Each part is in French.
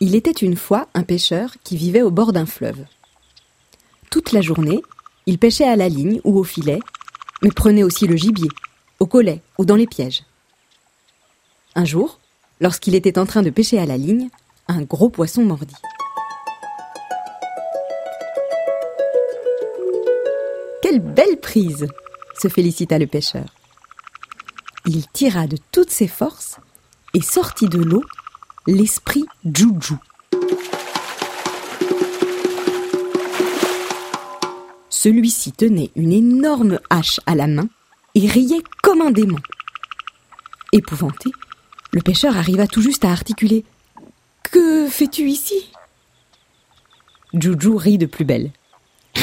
Il était une fois un pêcheur qui vivait au bord d'un fleuve. Toute la journée, il pêchait à la ligne ou au filet, mais prenait aussi le gibier, au collet ou dans les pièges. Un jour, lorsqu'il était en train de pêcher à la ligne, un gros poisson mordit. Quelle belle prise se félicita le pêcheur. Il tira de toutes ses forces et sortit de l'eau l'esprit Juju. Celui-ci tenait une énorme hache à la main et riait comme un démon. Épouvanté, le pêcheur arriva tout juste à articuler Que fais-tu ici? Juju rit de plus belle.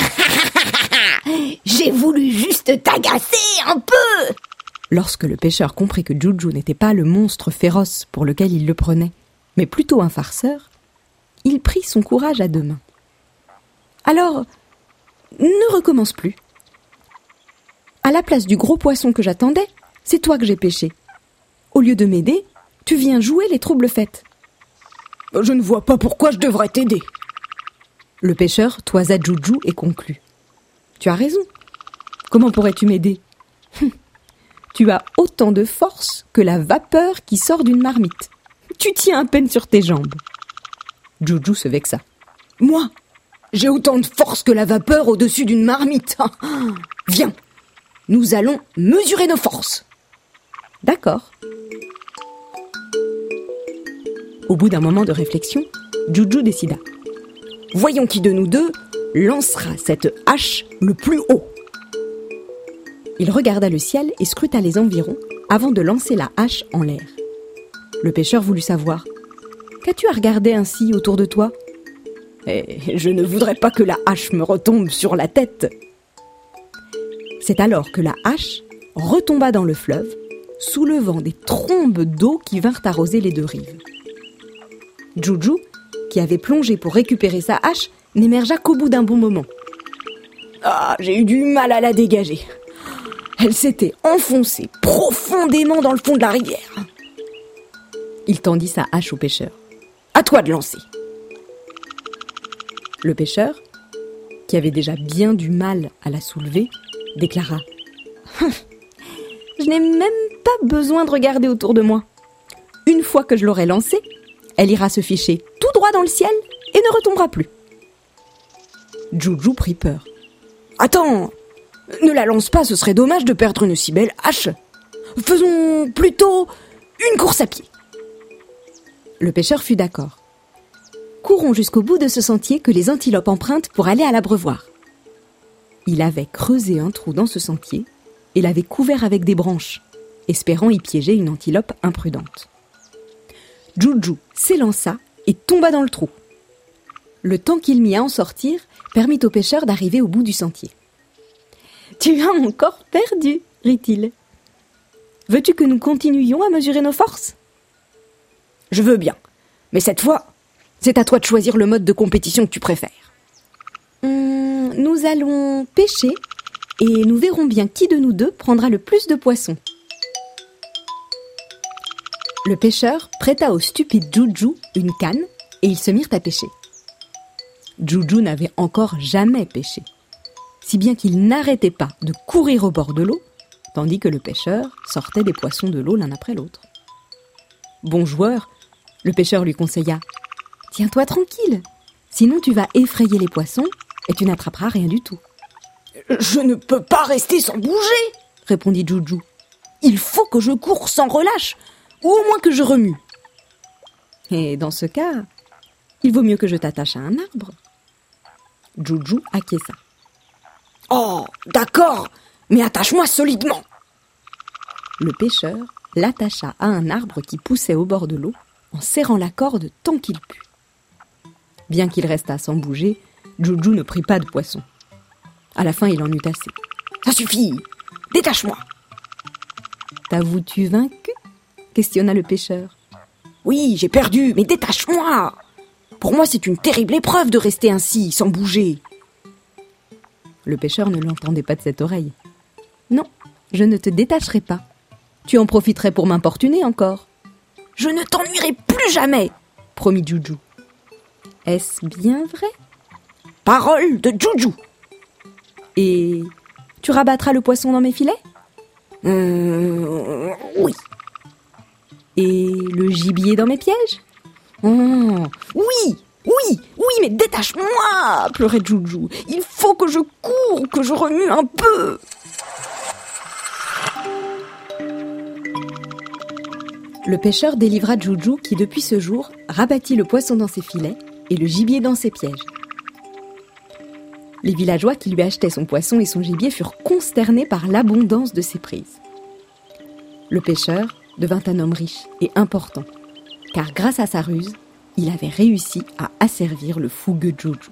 J'ai voulu juste t'agacer un peu Lorsque le pêcheur comprit que Juju n'était pas le monstre féroce pour lequel il le prenait, mais plutôt un farceur, il prit son courage à deux mains. Alors, ne recommence plus. À la place du gros poisson que j'attendais, c'est toi que j'ai pêché. Au lieu de m'aider, tu viens jouer les troubles faites. Je ne vois pas pourquoi je devrais t'aider. Le pêcheur toisa Juju et conclut. Tu as raison. Comment pourrais-tu m'aider? Tu as autant de force que la vapeur qui sort d'une marmite. Tu tiens à peine sur tes jambes. Juju se vexa. Moi, j'ai autant de force que la vapeur au-dessus d'une marmite. Viens, nous allons mesurer nos forces. D'accord. Au bout d'un moment de réflexion, Juju décida. Voyons qui de nous deux lancera cette hache le plus haut. Il regarda le ciel et scruta les environs avant de lancer la hache en l'air. Le pêcheur voulut savoir. Qu'as-tu à regarder ainsi autour de toi? Et je ne voudrais pas que la hache me retombe sur la tête. C'est alors que la hache retomba dans le fleuve, soulevant des trombes d'eau qui vinrent arroser les deux rives. Juju, qui avait plongé pour récupérer sa hache, n'émergea qu'au bout d'un bon moment. Ah, j'ai eu du mal à la dégager. Elle s'était enfoncée profondément dans le fond de la rivière. Il tendit sa hache au pêcheur. À toi de lancer. Le pêcheur, qui avait déjà bien du mal à la soulever, déclara Je n'ai même pas besoin de regarder autour de moi. Une fois que je l'aurai lancée, elle ira se ficher tout droit dans le ciel et ne retombera plus. Juju prit peur. Attends, ne la lance pas, ce serait dommage de perdre une si belle hache. Faisons plutôt une course à pied. Le pêcheur fut d'accord. Courons jusqu'au bout de ce sentier que les antilopes empruntent pour aller à l'abreuvoir. Il avait creusé un trou dans ce sentier et l'avait couvert avec des branches, espérant y piéger une antilope imprudente. Juju s'élança et tomba dans le trou. Le temps qu'il mit à en sortir permit au pêcheur d'arriver au bout du sentier. Tu as encore perdu, rit-il. Veux-tu que nous continuions à mesurer nos forces? Je veux bien, mais cette fois, c'est à toi de choisir le mode de compétition que tu préfères. Hum, Nous allons pêcher et nous verrons bien qui de nous deux prendra le plus de poissons. Le pêcheur prêta au stupide Juju une canne et ils se mirent à pêcher. Juju n'avait encore jamais pêché, si bien qu'il n'arrêtait pas de courir au bord de l'eau, tandis que le pêcheur sortait des poissons de l'eau l'un après l'autre. Bon joueur, le pêcheur lui conseilla Tiens-toi tranquille, sinon tu vas effrayer les poissons et tu n'attraperas rien du tout. Je ne peux pas rester sans bouger, répondit Juju. Il faut que je cours sans relâche, ou au moins que je remue. Et dans ce cas, il vaut mieux que je t'attache à un arbre. Juju acquiesça. Oh, d'accord, mais attache-moi solidement. Le pêcheur l'attacha à un arbre qui poussait au bord de l'eau en serrant la corde tant qu'il put. Bien qu'il restât sans bouger, Juju ne prit pas de poisson. À la fin, il en eut assez. Ça suffit Détache-moi T'avoues-tu vaincu? questionna le pêcheur. Oui, j'ai perdu, mais détache-moi Pour moi, c'est une terrible épreuve de rester ainsi, sans bouger. Le pêcheur ne l'entendait pas de cette oreille. Non, je ne te détacherai pas. Tu en profiterais pour m'importuner encore. Je ne t'ennuierai plus jamais, promit Juju. Est-ce bien vrai? Parole de Juju. Et tu rabattras le poisson dans mes filets? Euh, Oui. Et le gibier dans mes pièges? Oh, Oui, oui, oui, mais détache-moi pleurait Juju. Il faut que je cours, que je remue un peu. Le pêcheur délivra Juju qui, depuis ce jour, rabattit le poisson dans ses filets et le gibier dans ses pièges. Les villageois qui lui achetaient son poisson et son gibier furent consternés par l'abondance de ses prises. Le pêcheur devint un homme riche et important, car grâce à sa ruse, il avait réussi à asservir le fougueux Juju.